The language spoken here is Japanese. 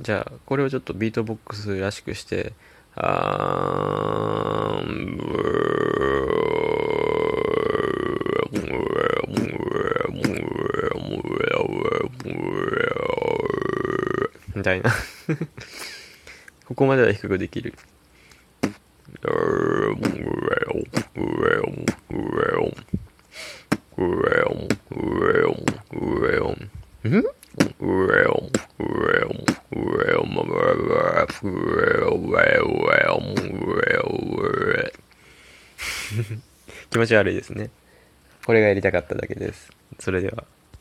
じゃあ、これをちょっとビートボックスらしくして、あーみたいな ここまでは低くできる。ん 気持ち悪いですねこれがやりたかっただけですそれでは